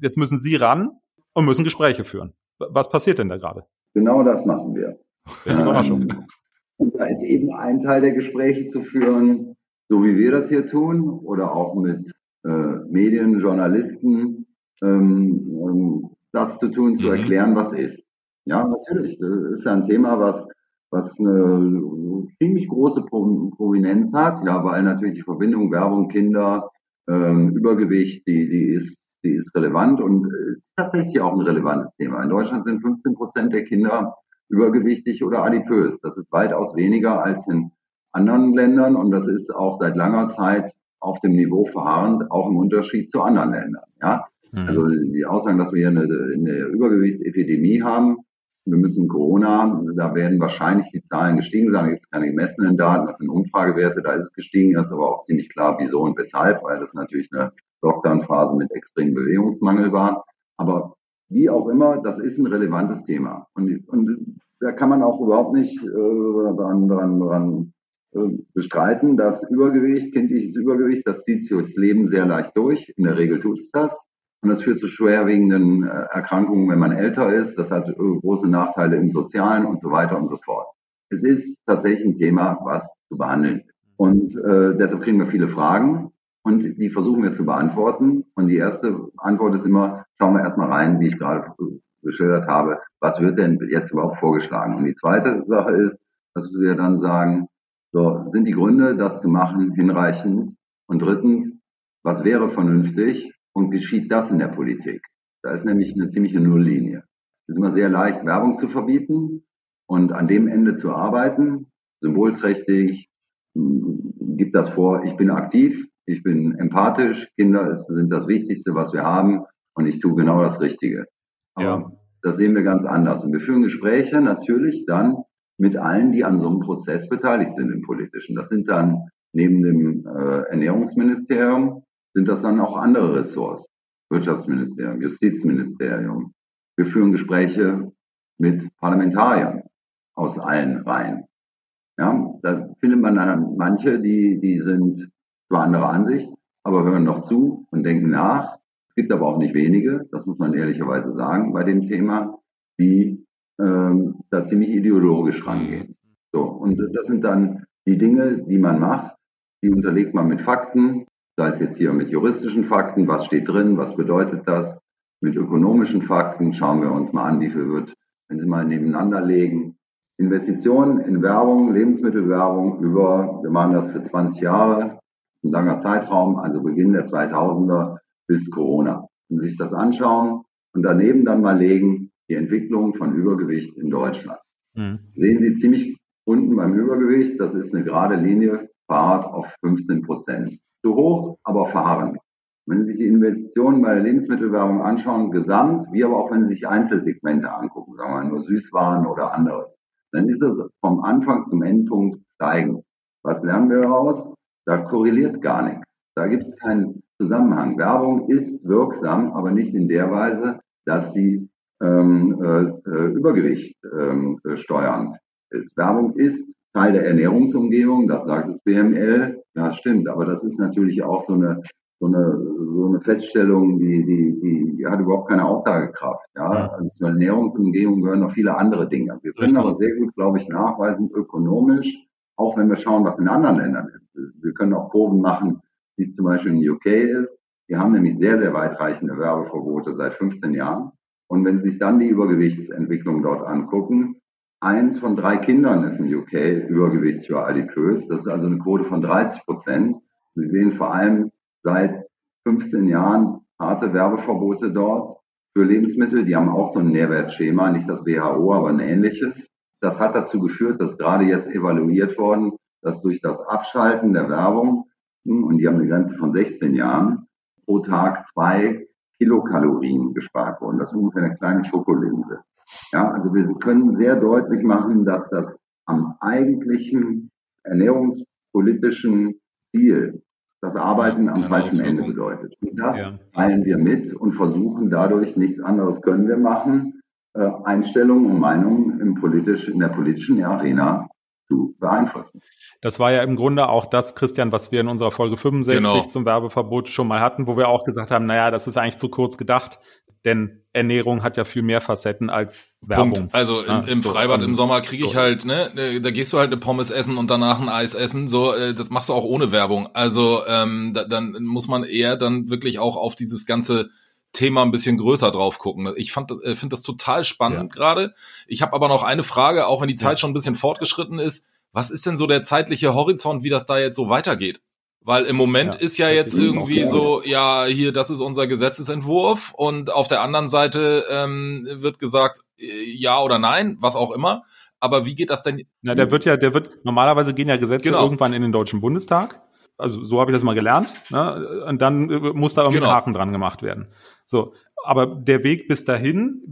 jetzt müssen sie ran und müssen Gespräche führen. Was passiert denn da gerade?
Genau das machen wir. Überraschung. Ähm, und da ist eben ein Teil der Gespräche zu führen, so wie wir das hier tun, oder auch mit äh, Medien, Journalisten, ähm, das zu tun, zu mhm. erklären, was ist. Ja, natürlich. Das ist ja ein Thema, was, was eine ziemlich große Prominenz hat, ja, weil natürlich die Verbindung Werbung, Kinder, ähm, Übergewicht, die, die ist, die ist relevant und ist tatsächlich auch ein relevantes Thema. In Deutschland sind 15 Prozent der Kinder übergewichtig oder adipös. Das ist weitaus weniger als in anderen Ländern und das ist auch seit langer Zeit auf dem Niveau verharrend, auch im Unterschied zu anderen Ländern. Ja? Mhm. Also die Aussagen, dass wir hier eine, eine Übergewichtsepidemie haben, wir müssen Corona, da werden wahrscheinlich die Zahlen gestiegen sein. Da gibt es keine gemessenen Daten, das sind Umfragewerte, da ist es gestiegen, das ist aber auch ziemlich klar, wieso und weshalb, weil das natürlich eine Lockdown-Phase mit extremem Bewegungsmangel war. Aber wie auch immer, das ist ein relevantes Thema. Und, und da kann man auch überhaupt nicht äh, dran, dran, dran bestreiten, dass Übergewicht, kindliches Übergewicht, das zieht sich durchs Leben sehr leicht durch. In der Regel tut es das. Und das führt zu schwerwiegenden äh, Erkrankungen, wenn man älter ist. Das hat äh, große Nachteile im Sozialen und so weiter und so fort. Es ist tatsächlich ein Thema, was zu behandeln. Und äh, deshalb kriegen wir viele Fragen und die versuchen wir zu beantworten. Und die erste Antwort ist immer, schauen wir erstmal rein, wie ich gerade geschildert habe, was wird denn jetzt überhaupt vorgeschlagen? Und die zweite Sache ist, dass wir dann sagen, so, sind die Gründe, das zu machen, hinreichend? Und drittens, was wäre vernünftig? und geschieht das in der Politik. Da ist nämlich eine ziemliche Nulllinie. Es ist immer sehr leicht, Werbung zu verbieten und an dem Ende zu arbeiten, symbolträchtig, hm, gibt das vor, ich bin aktiv, ich bin empathisch, Kinder sind das Wichtigste, was wir haben und ich tue genau das Richtige. Aber ja. das sehen wir ganz anders. Und wir führen Gespräche natürlich dann mit allen, die an so einem Prozess beteiligt sind im Politischen. Das sind dann neben dem äh, Ernährungsministerium sind das dann auch andere Ressorts. Wirtschaftsministerium, Justizministerium. Wir führen Gespräche mit Parlamentariern aus allen Reihen. Ja, da findet man dann manche, die, die sind zwar anderer Ansicht, aber hören noch zu und denken nach. Es gibt aber auch nicht wenige, das muss man ehrlicherweise sagen, bei dem Thema, die ähm, da ziemlich ideologisch rangehen. So, und das sind dann die Dinge, die man macht, die unterlegt man mit Fakten, sei es jetzt hier mit juristischen Fakten, was steht drin, was bedeutet das, mit ökonomischen Fakten schauen wir uns mal an, wie viel wird, wenn Sie mal nebeneinander legen. Investitionen in Werbung, Lebensmittelwerbung über, wir machen das für 20 Jahre, ein langer Zeitraum, also Beginn der 2000er bis Corona. Sie sich das anschauen und daneben dann mal legen, die Entwicklung von Übergewicht in Deutschland. Mhm. Sehen Sie ziemlich unten beim Übergewicht, das ist eine gerade Linie, Fahrt auf 15 Prozent zu hoch, aber verharren. Wenn Sie sich die Investitionen bei der Lebensmittelwerbung anschauen, gesamt, wie aber auch wenn Sie sich Einzelsegmente angucken, sagen wir mal nur Süßwaren oder anderes, dann ist es vom Anfang zum Endpunkt steigend. Was lernen wir daraus? Da korreliert gar nichts. Da gibt es keinen Zusammenhang. Werbung ist wirksam, aber nicht in der Weise, dass sie ähm, äh, äh Übergewicht ähm, steuernd ist. Werbung ist Teil der Ernährungsumgebung, das sagt das BML. Ja, stimmt, aber das ist natürlich auch so eine, so eine, so eine Feststellung, die, die, die, die hat überhaupt keine Aussagekraft. Ja, also zur Ernährungsumgebung gehören noch viele andere Dinge. Wir können Richtig. aber sehr gut, glaube ich, nachweisen, ökonomisch, auch wenn wir schauen, was in anderen Ländern ist. Wir können auch Kurven machen, wie es zum Beispiel in UK ist. Wir haben nämlich sehr, sehr weitreichende Werbeverbote seit 15 Jahren. Und wenn Sie sich dann die Übergewichtsentwicklung dort angucken, eins von drei Kindern ist in UK übergewichtig oder adipös. Das ist also eine Quote von 30 Prozent. Sie sehen vor allem seit 15 Jahren harte Werbeverbote dort für Lebensmittel. Die haben auch so ein Nährwertschema, nicht das WHO, aber ein ähnliches. Das hat dazu geführt, dass gerade jetzt evaluiert worden, dass durch das Abschalten der Werbung, und die haben eine Grenze von 16 Jahren, pro Tag zwei Kilokalorien gespart wurden. Das ist ungefähr eine kleine Schokolinse. Ja, also wir können sehr deutlich machen, dass das am eigentlichen ernährungspolitischen Ziel das Arbeiten am falschen Ende bedeutet. Und das ja. teilen wir mit und versuchen dadurch, nichts anderes können wir machen, äh, Einstellungen und Meinungen im politisch, in der politischen Arena zu beeinflussen.
Das war ja im Grunde auch das, Christian, was wir in unserer Folge 65 genau. zum Werbeverbot schon mal hatten, wo wir auch gesagt haben, naja, das ist eigentlich zu kurz gedacht, denn Ernährung hat ja viel mehr Facetten als Werbung. Punkt.
Also im, ja, im so, Freibad im Sommer kriege ich so. halt, ne, ne, da gehst du halt eine Pommes essen und danach ein Eis essen, so, äh, das machst du auch ohne Werbung. Also ähm, da, dann muss man eher dann wirklich auch auf dieses ganze Thema ein bisschen größer drauf gucken. Ich fand, äh, finde das total spannend ja. gerade. Ich habe aber noch eine Frage, auch wenn die Zeit ja. schon ein bisschen fortgeschritten ist. Was ist denn so der zeitliche Horizont, wie das da jetzt so weitergeht? Weil im Moment ja, ist ja jetzt irgendwie so, ja, hier, das ist unser Gesetzesentwurf und auf der anderen Seite ähm, wird gesagt, äh, ja oder nein, was auch immer. Aber wie geht das denn?
Na, der wird ja, der wird, normalerweise gehen ja Gesetze genau. irgendwann in den Deutschen Bundestag. Also so habe ich das mal gelernt. Ne? Und dann äh, muss da irgendwie genau. ein Haken dran gemacht werden. So, aber der Weg bis dahin,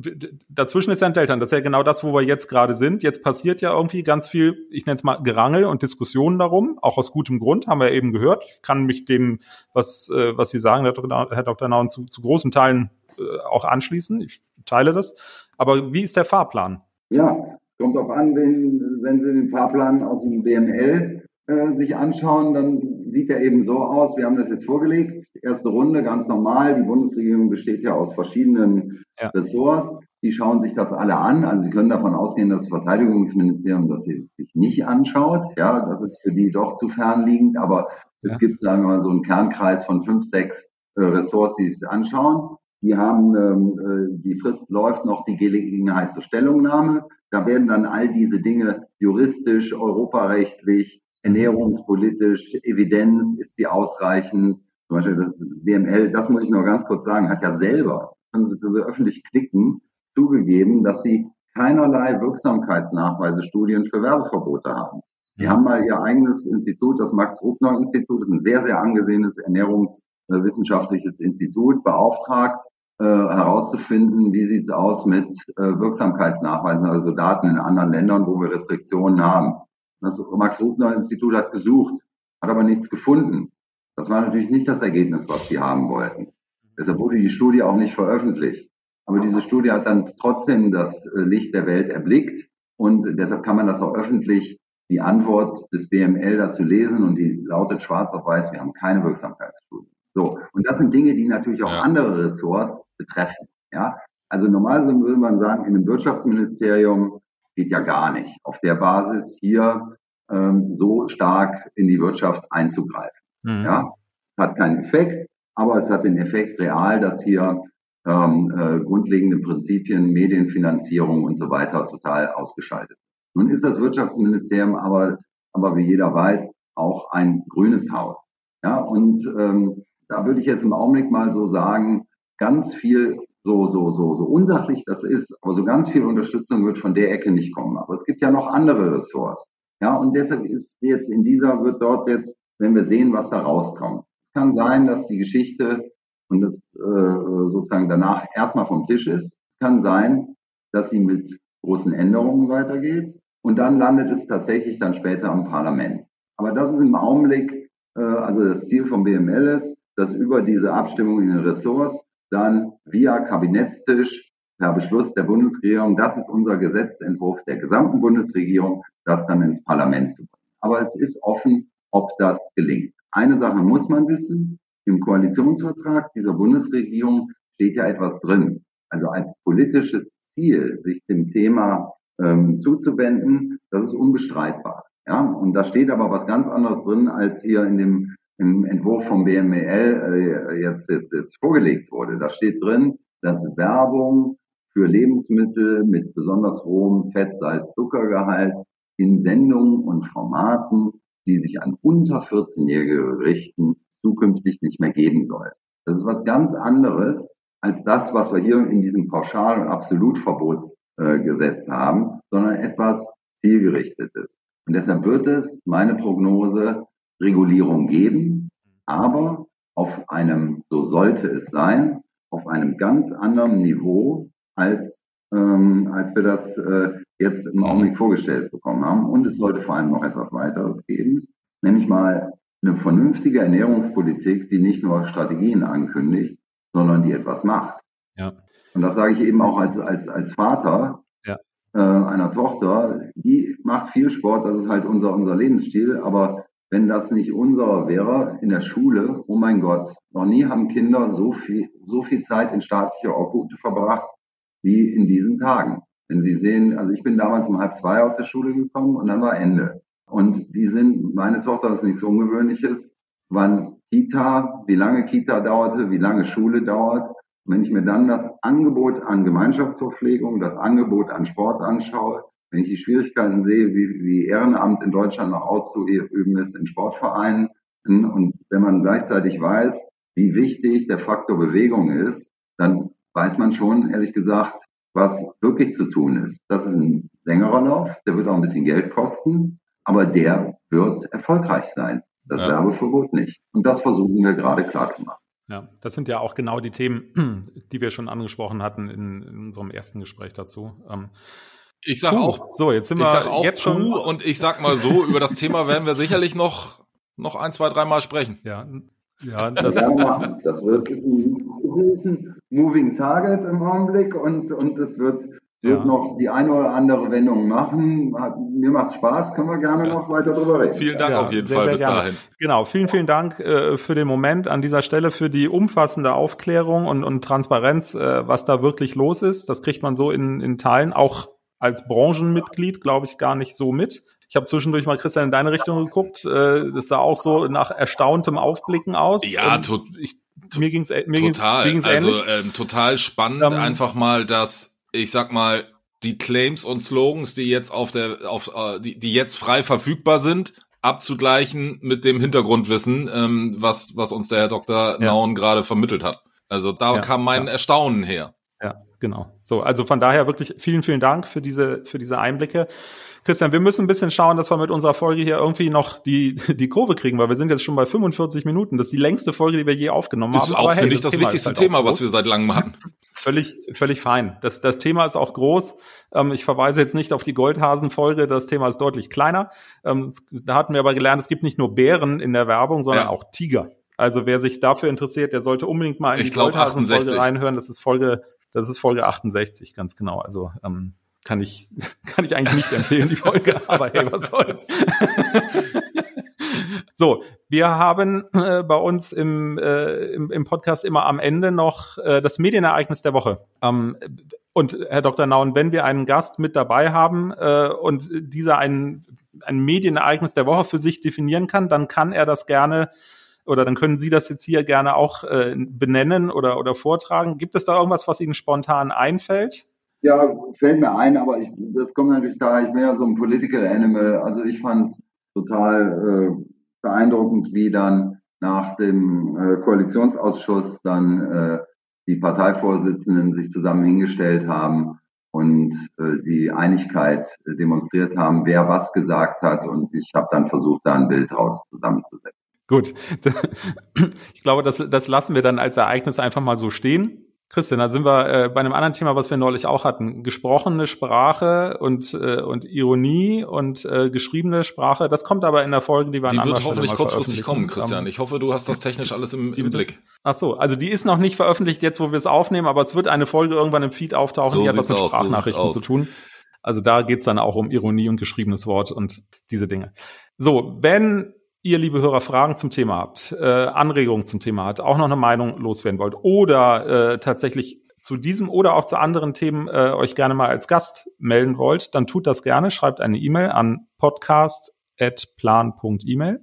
dazwischen ist ja ein Delta. Das ist ja genau das, wo wir jetzt gerade sind. Jetzt passiert ja irgendwie ganz viel, ich nenne es mal Gerangel und Diskussionen darum, auch aus gutem Grund, haben wir eben gehört. Ich kann mich dem, was, äh, was Sie sagen, Herr Dr. Nauen, zu, zu großen Teilen äh, auch anschließen. Ich teile das. Aber wie ist der Fahrplan?
Ja, kommt auch an, wenn, wenn Sie den Fahrplan aus dem BML äh, sich anschauen, dann sieht er eben so aus. Wir haben das jetzt vorgelegt. Erste Runde, ganz normal. Die Bundesregierung besteht ja aus verschiedenen ja. Ressorts. Die schauen sich das alle an. Also Sie können davon ausgehen, dass das Verteidigungsministerium das sich nicht anschaut. Ja, das ist für die doch zu fernliegend. Aber ja. es gibt, sagen wir mal, so einen Kernkreis von fünf, sechs äh, Ressorts, die es anschauen. Die haben, ähm, äh, die Frist läuft noch die Gelegenheit zur Stellungnahme. Da werden dann all diese Dinge juristisch, europarechtlich, ernährungspolitisch, Evidenz, ist die ausreichend? Zum Beispiel das WML, das muss ich nur ganz kurz sagen, hat ja selber, können Sie, können Sie öffentlich klicken, zugegeben, dass sie keinerlei Wirksamkeitsnachweise, Studien für Werbeverbote haben. Die haben mal ihr eigenes Institut, das Max-Rubner-Institut, das ist ein sehr, sehr angesehenes ernährungswissenschaftliches Institut, beauftragt, äh, herauszufinden, wie sieht's aus mit äh, Wirksamkeitsnachweisen, also Daten in anderen Ländern, wo wir Restriktionen haben. Das Max-Rubner-Institut hat gesucht, hat aber nichts gefunden. Das war natürlich nicht das Ergebnis, was sie haben wollten. Deshalb wurde die Studie auch nicht veröffentlicht. Aber diese Studie hat dann trotzdem das äh, Licht der Welt erblickt und deshalb kann man das auch öffentlich die Antwort des BML dazu lesen und die lautet schwarz auf weiß, wir haben keine Wirksamkeitsstudie. So. Und das sind Dinge, die natürlich auch ja. andere Ressorts betreffen. Ja. Also normalerweise würde man sagen, in einem Wirtschaftsministerium geht ja gar nicht, auf der Basis hier ähm, so stark in die Wirtschaft einzugreifen. Mhm. Ja, es hat keinen Effekt, aber es hat den Effekt real, dass hier ähm, äh, grundlegende Prinzipien, Medienfinanzierung und so weiter total ausgeschaltet. Nun ist das Wirtschaftsministerium aber, aber wie jeder weiß, auch ein grünes Haus. Ja, und ähm, da würde ich jetzt im Augenblick mal so sagen, ganz viel so, so, so, so unsachlich das ist, aber so ganz viel Unterstützung wird von der Ecke nicht kommen. Aber es gibt ja noch andere Ressorts. Ja, und deshalb ist jetzt in dieser, wird dort jetzt, wenn wir sehen, was da rauskommt. Es kann sein, dass die Geschichte und das äh, sozusagen danach erstmal vom Tisch ist. Es kann sein, dass sie mit großen Änderungen weitergeht und dann landet es tatsächlich dann später am Parlament. Aber das ist im Augenblick, äh, also das Ziel vom BML ist, dass über diese Abstimmung in den Ressorts dann via Kabinettstisch per Beschluss der Bundesregierung, das ist unser Gesetzentwurf der gesamten Bundesregierung, das dann ins Parlament zu bringen. Aber es ist offen, ob das gelingt. Eine Sache muss man wissen, im Koalitionsvertrag dieser Bundesregierung steht ja etwas drin. Also als politisches Ziel, sich dem Thema ähm, zuzuwenden, das ist unbestreitbar. Ja, und da steht aber was ganz anderes drin, als hier in dem im Entwurf vom BMWL äh, jetzt, jetzt, jetzt vorgelegt wurde. Da steht drin, dass Werbung für Lebensmittel mit besonders hohem Fett, Salz, Zuckergehalt in Sendungen und Formaten, die sich an unter 14-Jährige richten, zukünftig nicht mehr geben soll. Das ist was ganz anderes als das, was wir hier in diesem Pauschal- und Absolutverbotsgesetz äh, haben, sondern etwas zielgerichtetes. Und deshalb wird es, meine Prognose, Regulierung geben, aber auf einem, so sollte es sein, auf einem ganz anderen Niveau, als, ähm, als wir das äh, jetzt im Augenblick vorgestellt bekommen haben. Und es sollte vor allem noch etwas weiteres geben, nämlich mal eine vernünftige Ernährungspolitik, die nicht nur Strategien ankündigt, sondern die etwas macht. Ja. Und das sage ich eben auch als, als, als Vater ja. äh, einer Tochter, die macht viel Sport, das ist halt unser, unser Lebensstil, aber wenn das nicht unserer wäre in der Schule, oh mein Gott, noch nie haben Kinder so viel, so viel Zeit in staatlicher Obhut verbracht wie in diesen Tagen. Wenn Sie sehen, also ich bin damals um halb zwei aus der Schule gekommen und dann war Ende. Und die sind, meine Tochter ist nichts Ungewöhnliches, wann Kita, wie lange Kita dauerte, wie lange Schule dauert. Und wenn ich mir dann das Angebot an Gemeinschaftsverpflegung, das Angebot an Sport anschaue, wenn ich die Schwierigkeiten sehe, wie, wie Ehrenamt in Deutschland noch auszuüben ist in Sportvereinen und wenn man gleichzeitig weiß, wie wichtig der Faktor Bewegung ist, dann weiß man schon, ehrlich gesagt, was wirklich zu tun ist. Das ist ein längerer Lauf, der wird auch ein bisschen Geld kosten, aber der wird erfolgreich sein. Das ja. Werbeverbot nicht. Und das versuchen wir gerade klarzumachen.
Ja, das sind ja auch genau die Themen, die wir schon angesprochen hatten in, in unserem ersten Gespräch dazu. Ähm,
ich sag puh, auch,
so jetzt sind wir
auch jetzt schon und ich sag mal so, über das Thema werden wir sicherlich noch noch ein, zwei, dreimal sprechen.
Ja,
ja, das, das, das wird ist ein, ist ein Moving Target im Augenblick und und es wird wird ja. noch die eine oder andere Wendung machen. Hat, mir macht Spaß, können wir gerne ja. noch weiter drüber reden.
Vielen Dank ja, auf jeden sehr, Fall sehr bis gerne. dahin.
Genau, vielen, vielen Dank äh, für den Moment an dieser Stelle, für die umfassende Aufklärung und, und Transparenz, äh, was da wirklich los ist. Das kriegt man so in, in Teilen auch als Branchenmitglied, glaube ich, gar nicht so mit. Ich habe zwischendurch mal, Christian, in deine Richtung geguckt. Äh, das sah auch so nach erstauntem Aufblicken aus.
Ja, tot, ich, mir ging's, mir total. Ging's, mir ging's also ähm, total spannend, ähm, einfach mal das ich sag mal, die Claims und Slogans, die jetzt auf der, auf, äh, die, die jetzt frei verfügbar sind, abzugleichen mit dem Hintergrundwissen, ähm, was, was uns der Herr Dr. Ja. Naun gerade vermittelt hat. Also da ja, kam mein ja. Erstaunen her.
Genau. So, also von daher wirklich vielen, vielen Dank für diese, für diese Einblicke. Christian, wir müssen ein bisschen schauen, dass wir mit unserer Folge hier irgendwie noch die, die Kurve kriegen, weil wir sind jetzt schon bei 45 Minuten. Das ist die längste Folge, die wir je aufgenommen
ist haben. Ist auch, finde hey, ich, das, das wichtigste halt Thema, was wir seit langem hatten.
Völlig, völlig fein. Das, das Thema ist auch groß. Ähm, ich verweise jetzt nicht auf die Goldhasen-Folge. Das Thema ist deutlich kleiner. Ähm, da hatten wir aber gelernt, es gibt nicht nur Bären in der Werbung, sondern ja. auch Tiger. Also wer sich dafür interessiert, der sollte unbedingt mal in ich die Goldhasen-Folge reinhören. Das ist Folge, das ist Folge 68, ganz genau. Also ähm, kann ich, kann ich eigentlich nicht empfehlen, die Folge, aber hey, was soll's. so, wir haben äh, bei uns im, äh, im, im, Podcast immer am Ende noch äh, das Medienereignis der Woche. Ähm, und Herr Dr. Nauen, wenn wir einen Gast mit dabei haben äh, und dieser ein, ein Medienereignis der Woche für sich definieren kann, dann kann er das gerne oder dann können Sie das jetzt hier gerne auch äh, benennen oder, oder vortragen. Gibt es da irgendwas, was Ihnen spontan einfällt?
Ja, fällt mir ein, aber ich, das kommt natürlich da, ich bin ja so ein Political Animal. Also ich fand es total äh, beeindruckend, wie dann nach dem äh, Koalitionsausschuss dann äh, die Parteivorsitzenden sich zusammen hingestellt haben und äh, die Einigkeit demonstriert haben, wer was gesagt hat. Und ich habe dann versucht, da ein Bild draus zusammenzusetzen.
Gut, ich glaube, das, das lassen wir dann als Ereignis einfach mal so stehen. Christian, da sind wir äh, bei einem anderen Thema, was wir neulich auch hatten. Gesprochene Sprache und, äh, und Ironie und äh, geschriebene Sprache. Das kommt aber in der Folge, die wir
die an Die wird hoffentlich kurzfristig kommen, Christian. Ich hoffe, du hast das technisch alles im, im Blick.
Ach so, also die ist noch nicht veröffentlicht jetzt, wo wir es aufnehmen, aber es wird eine Folge irgendwann im Feed auftauchen, so die hat was mit aus, Sprachnachrichten so zu tun. Also da geht's dann auch um Ironie und geschriebenes Wort und diese Dinge. So, wenn ihr, liebe Hörer, Fragen zum Thema habt, äh, Anregungen zum Thema habt, auch noch eine Meinung loswerden wollt oder äh, tatsächlich zu diesem oder auch zu anderen Themen äh, euch gerne mal als Gast melden wollt, dann tut das gerne. Schreibt eine E-Mail an podcast.plan.email.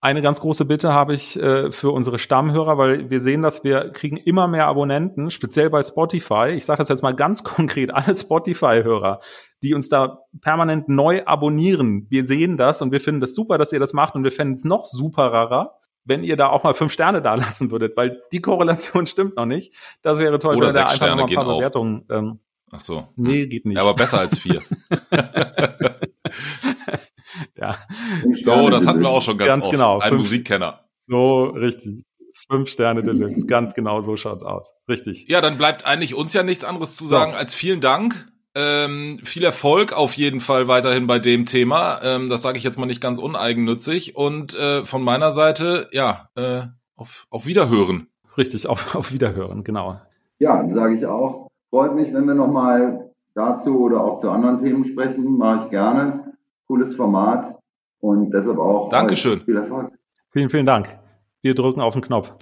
Eine ganz große Bitte habe ich äh, für unsere Stammhörer, weil wir sehen, dass wir kriegen immer mehr Abonnenten, speziell bei Spotify. Ich sage das jetzt mal ganz konkret, alle Spotify-Hörer, die uns da permanent neu abonnieren. Wir sehen das und wir finden das super, dass ihr das macht und wir fänden es noch superer, wenn ihr da auch mal fünf Sterne da lassen würdet, weil die Korrelation stimmt noch nicht. Das wäre toll,
Oder wenn da einfach Sterne noch mal ein paar Bewertungen.
Ähm,
Ach so.
Nee, geht nicht.
Ja, aber besser als vier.
ja.
So, das hatten wir auch schon ganz,
ganz oft. Genau.
Ein fünf, Musikkenner.
So, richtig. Fünf Sterne Deluxe. Ganz genau so schaut's aus. Richtig.
Ja, dann bleibt eigentlich uns ja nichts anderes zu sagen so. als vielen Dank. Ähm, viel Erfolg auf jeden Fall weiterhin bei dem Thema. Ähm, das sage ich jetzt mal nicht ganz uneigennützig. Und äh, von meiner Seite, ja, äh, auf, auf Wiederhören.
Richtig, auf, auf Wiederhören, genau.
Ja, sage ich auch. Freut mich, wenn wir nochmal dazu oder auch zu anderen Themen sprechen. Mache ich gerne. Cooles Format und deshalb auch
Dankeschön.
viel Erfolg.
Vielen, vielen Dank. Wir drücken auf den Knopf.